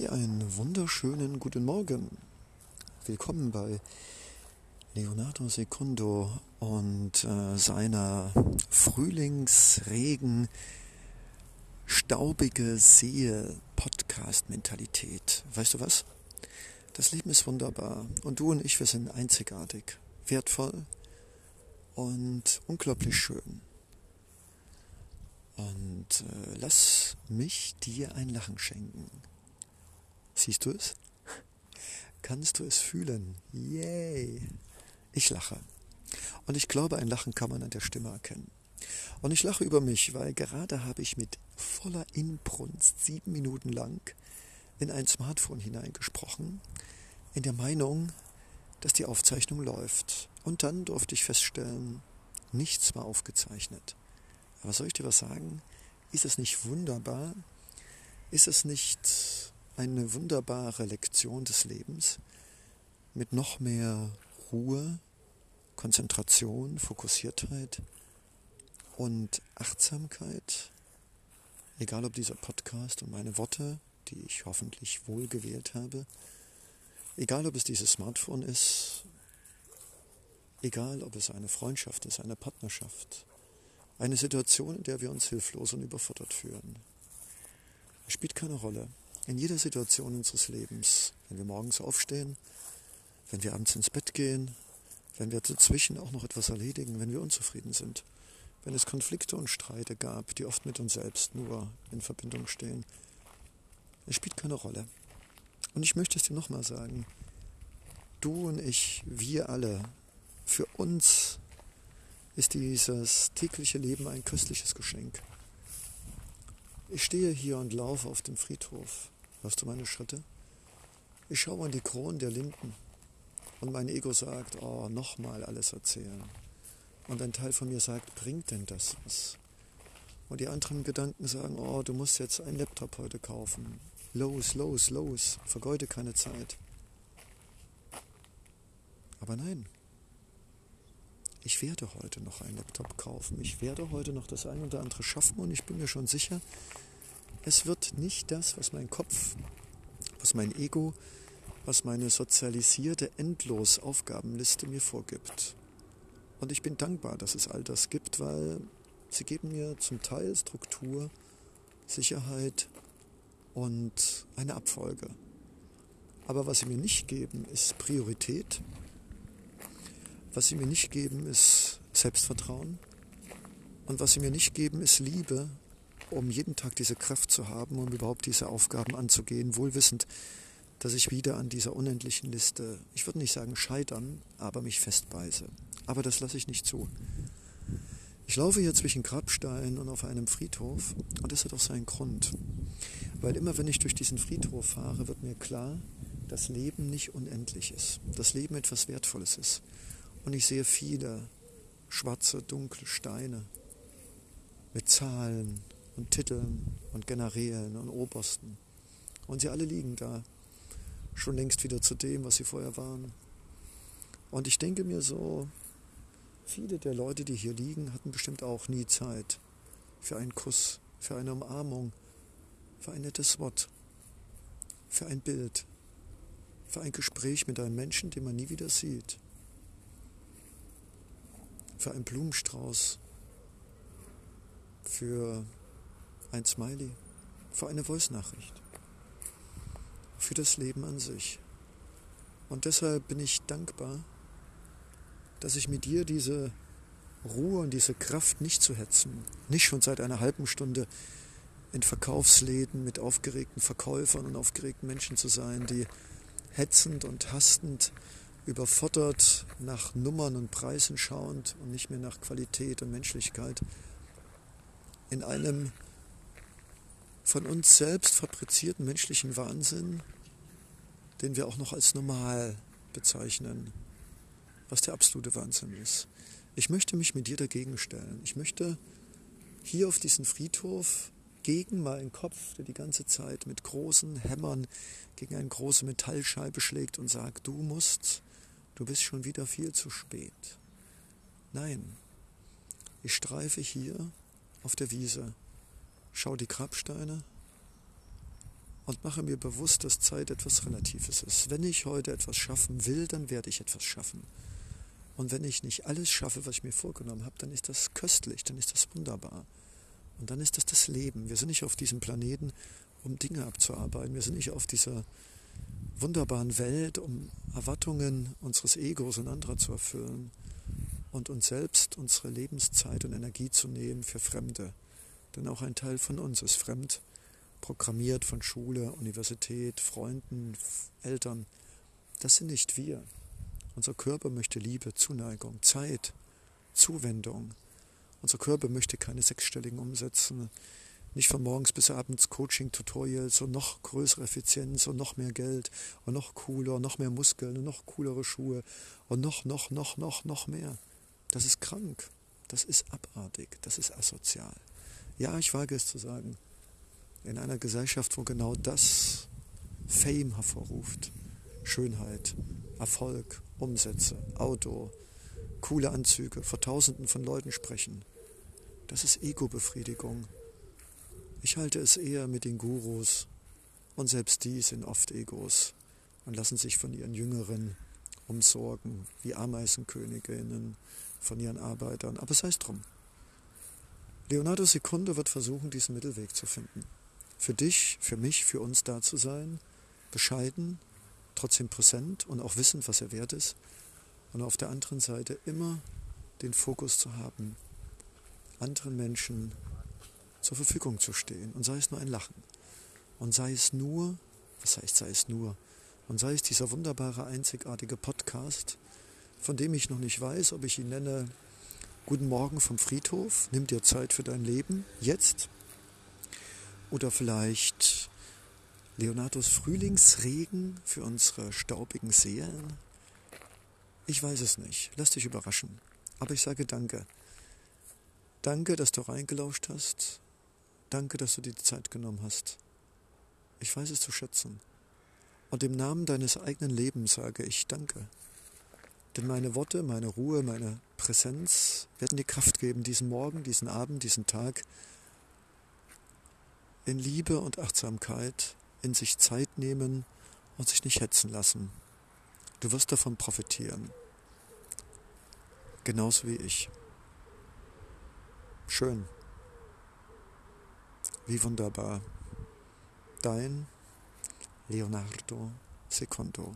Ja, einen wunderschönen guten Morgen. Willkommen bei Leonardo Secundo und äh, seiner Frühlingsregen staubige See Podcast Mentalität. Weißt du was? Das Leben ist wunderbar und du und ich, wir sind einzigartig, wertvoll und unglaublich schön. Und äh, lass mich dir ein Lachen schenken. Siehst du es? Kannst du es fühlen? Yay! Ich lache. Und ich glaube, ein Lachen kann man an der Stimme erkennen. Und ich lache über mich, weil gerade habe ich mit voller Inbrunst sieben Minuten lang in ein Smartphone hineingesprochen, in der Meinung, dass die Aufzeichnung läuft. Und dann durfte ich feststellen, nichts war aufgezeichnet. Aber soll ich dir was sagen? Ist es nicht wunderbar? Ist es nicht eine wunderbare Lektion des Lebens mit noch mehr Ruhe, Konzentration, Fokussiertheit und Achtsamkeit. Egal ob dieser Podcast und meine Worte, die ich hoffentlich wohl gewählt habe, egal ob es dieses Smartphone ist, egal ob es eine Freundschaft ist, eine Partnerschaft, eine Situation, in der wir uns hilflos und überfordert fühlen. Es spielt keine Rolle in jeder Situation unseres Lebens, wenn wir morgens aufstehen, wenn wir abends ins Bett gehen, wenn wir dazwischen auch noch etwas erledigen, wenn wir unzufrieden sind, wenn es Konflikte und Streite gab, die oft mit uns selbst nur in Verbindung stehen. Es spielt keine Rolle. Und ich möchte es dir nochmal sagen, du und ich, wir alle, für uns ist dieses tägliche Leben ein köstliches Geschenk. Ich stehe hier und laufe auf dem Friedhof. Hörst du meine Schritte? Ich schaue an die Kronen der Linden und mein Ego sagt, oh, nochmal alles erzählen. Und ein Teil von mir sagt, bringt denn das was? Und die anderen Gedanken sagen, oh, du musst jetzt einen Laptop heute kaufen. Los, los, los, vergeude keine Zeit. Aber nein, ich werde heute noch einen Laptop kaufen. Ich werde heute noch das ein oder andere schaffen und ich bin mir schon sicher, es wird nicht das, was mein Kopf, was mein Ego, was meine sozialisierte Endlos-Aufgabenliste mir vorgibt. Und ich bin dankbar, dass es all das gibt, weil sie geben mir zum Teil Struktur, Sicherheit und eine Abfolge. Aber was sie mir nicht geben, ist Priorität. Was sie mir nicht geben, ist Selbstvertrauen. Und was sie mir nicht geben, ist Liebe um jeden Tag diese Kraft zu haben, um überhaupt diese Aufgaben anzugehen, wohlwissend, dass ich wieder an dieser unendlichen Liste, ich würde nicht sagen scheitern, aber mich festbeiße. Aber das lasse ich nicht zu. Ich laufe hier zwischen Grabsteinen und auf einem Friedhof und das hat auch seinen Grund. Weil immer wenn ich durch diesen Friedhof fahre, wird mir klar, dass Leben nicht unendlich ist. Dass Leben etwas Wertvolles ist. Und ich sehe viele schwarze, dunkle Steine mit Zahlen, und Titeln und Generälen und Obersten. Und sie alle liegen da, schon längst wieder zu dem, was sie vorher waren. Und ich denke mir so, viele der Leute, die hier liegen, hatten bestimmt auch nie Zeit für einen Kuss, für eine Umarmung, für ein nettes Wort, für ein Bild, für ein Gespräch mit einem Menschen, den man nie wieder sieht, für einen Blumenstrauß, für ein Smiley, für eine Voice-Nachricht, für das Leben an sich. Und deshalb bin ich dankbar, dass ich mit dir diese Ruhe und diese Kraft nicht zu hetzen, nicht schon seit einer halben Stunde in Verkaufsläden mit aufgeregten Verkäufern und aufgeregten Menschen zu sein, die hetzend und hastend überfordert nach Nummern und Preisen schauend und nicht mehr nach Qualität und Menschlichkeit in einem von uns selbst fabrizierten menschlichen Wahnsinn, den wir auch noch als normal bezeichnen, was der absolute Wahnsinn ist. Ich möchte mich mit dir dagegen stellen. Ich möchte hier auf diesen Friedhof gegen meinen Kopf, der die ganze Zeit mit großen Hämmern gegen eine große Metallscheibe schlägt und sagt, du musst, du bist schon wieder viel zu spät. Nein, ich streife hier auf der Wiese schau die Grabsteine und mache mir bewusst, dass Zeit etwas Relatives ist. Wenn ich heute etwas schaffen will, dann werde ich etwas schaffen. Und wenn ich nicht alles schaffe, was ich mir vorgenommen habe, dann ist das köstlich, dann ist das wunderbar. Und dann ist das das Leben. Wir sind nicht auf diesem Planeten, um Dinge abzuarbeiten. Wir sind nicht auf dieser wunderbaren Welt, um Erwartungen unseres Egos und anderer zu erfüllen und uns selbst unsere Lebenszeit und Energie zu nehmen für Fremde. Denn auch ein Teil von uns ist fremd, programmiert von Schule, Universität, Freunden, Eltern. Das sind nicht wir. Unser Körper möchte Liebe, Zuneigung, Zeit, Zuwendung. Unser Körper möchte keine sechsstelligen Umsätze, nicht von morgens bis abends Coaching-Tutorials und noch größere Effizienz und noch mehr Geld und noch cooler, noch mehr Muskeln und noch coolere Schuhe und noch, noch, noch, noch, noch mehr. Das ist krank. Das ist abartig. Das ist asozial. Ja, ich wage es zu sagen. In einer Gesellschaft, wo genau das Fame hervorruft, Schönheit, Erfolg, Umsätze, Auto, coole Anzüge, vor Tausenden von Leuten sprechen, das ist Ego-Befriedigung. Ich halte es eher mit den Gurus und selbst die sind oft Egos und lassen sich von ihren Jüngeren umsorgen, wie Ameisenköniginnen von ihren Arbeitern. Aber sei es drum. Leonardo Secundo wird versuchen, diesen Mittelweg zu finden. Für dich, für mich, für uns da zu sein, bescheiden, trotzdem präsent und auch wissend, was er wert ist. Und auf der anderen Seite immer den Fokus zu haben, anderen Menschen zur Verfügung zu stehen. Und sei es nur ein Lachen. Und sei es nur, was heißt sei es nur? Und sei es dieser wunderbare, einzigartige Podcast, von dem ich noch nicht weiß, ob ich ihn nenne Guten Morgen vom Friedhof, nimm dir Zeit für dein Leben, jetzt. Oder vielleicht Leonardos Frühlingsregen für unsere staubigen Seelen. Ich weiß es nicht, lass dich überraschen. Aber ich sage danke. Danke, dass du reingelauscht hast. Danke, dass du dir die Zeit genommen hast. Ich weiß es zu schätzen. Und im Namen deines eigenen Lebens sage ich Danke. Denn meine Worte, meine Ruhe, meine Präsenz werden dir Kraft geben, diesen Morgen, diesen Abend, diesen Tag in Liebe und Achtsamkeit in sich Zeit nehmen und sich nicht hetzen lassen. Du wirst davon profitieren. Genauso wie ich. Schön. Wie wunderbar. Dein Leonardo Secondo.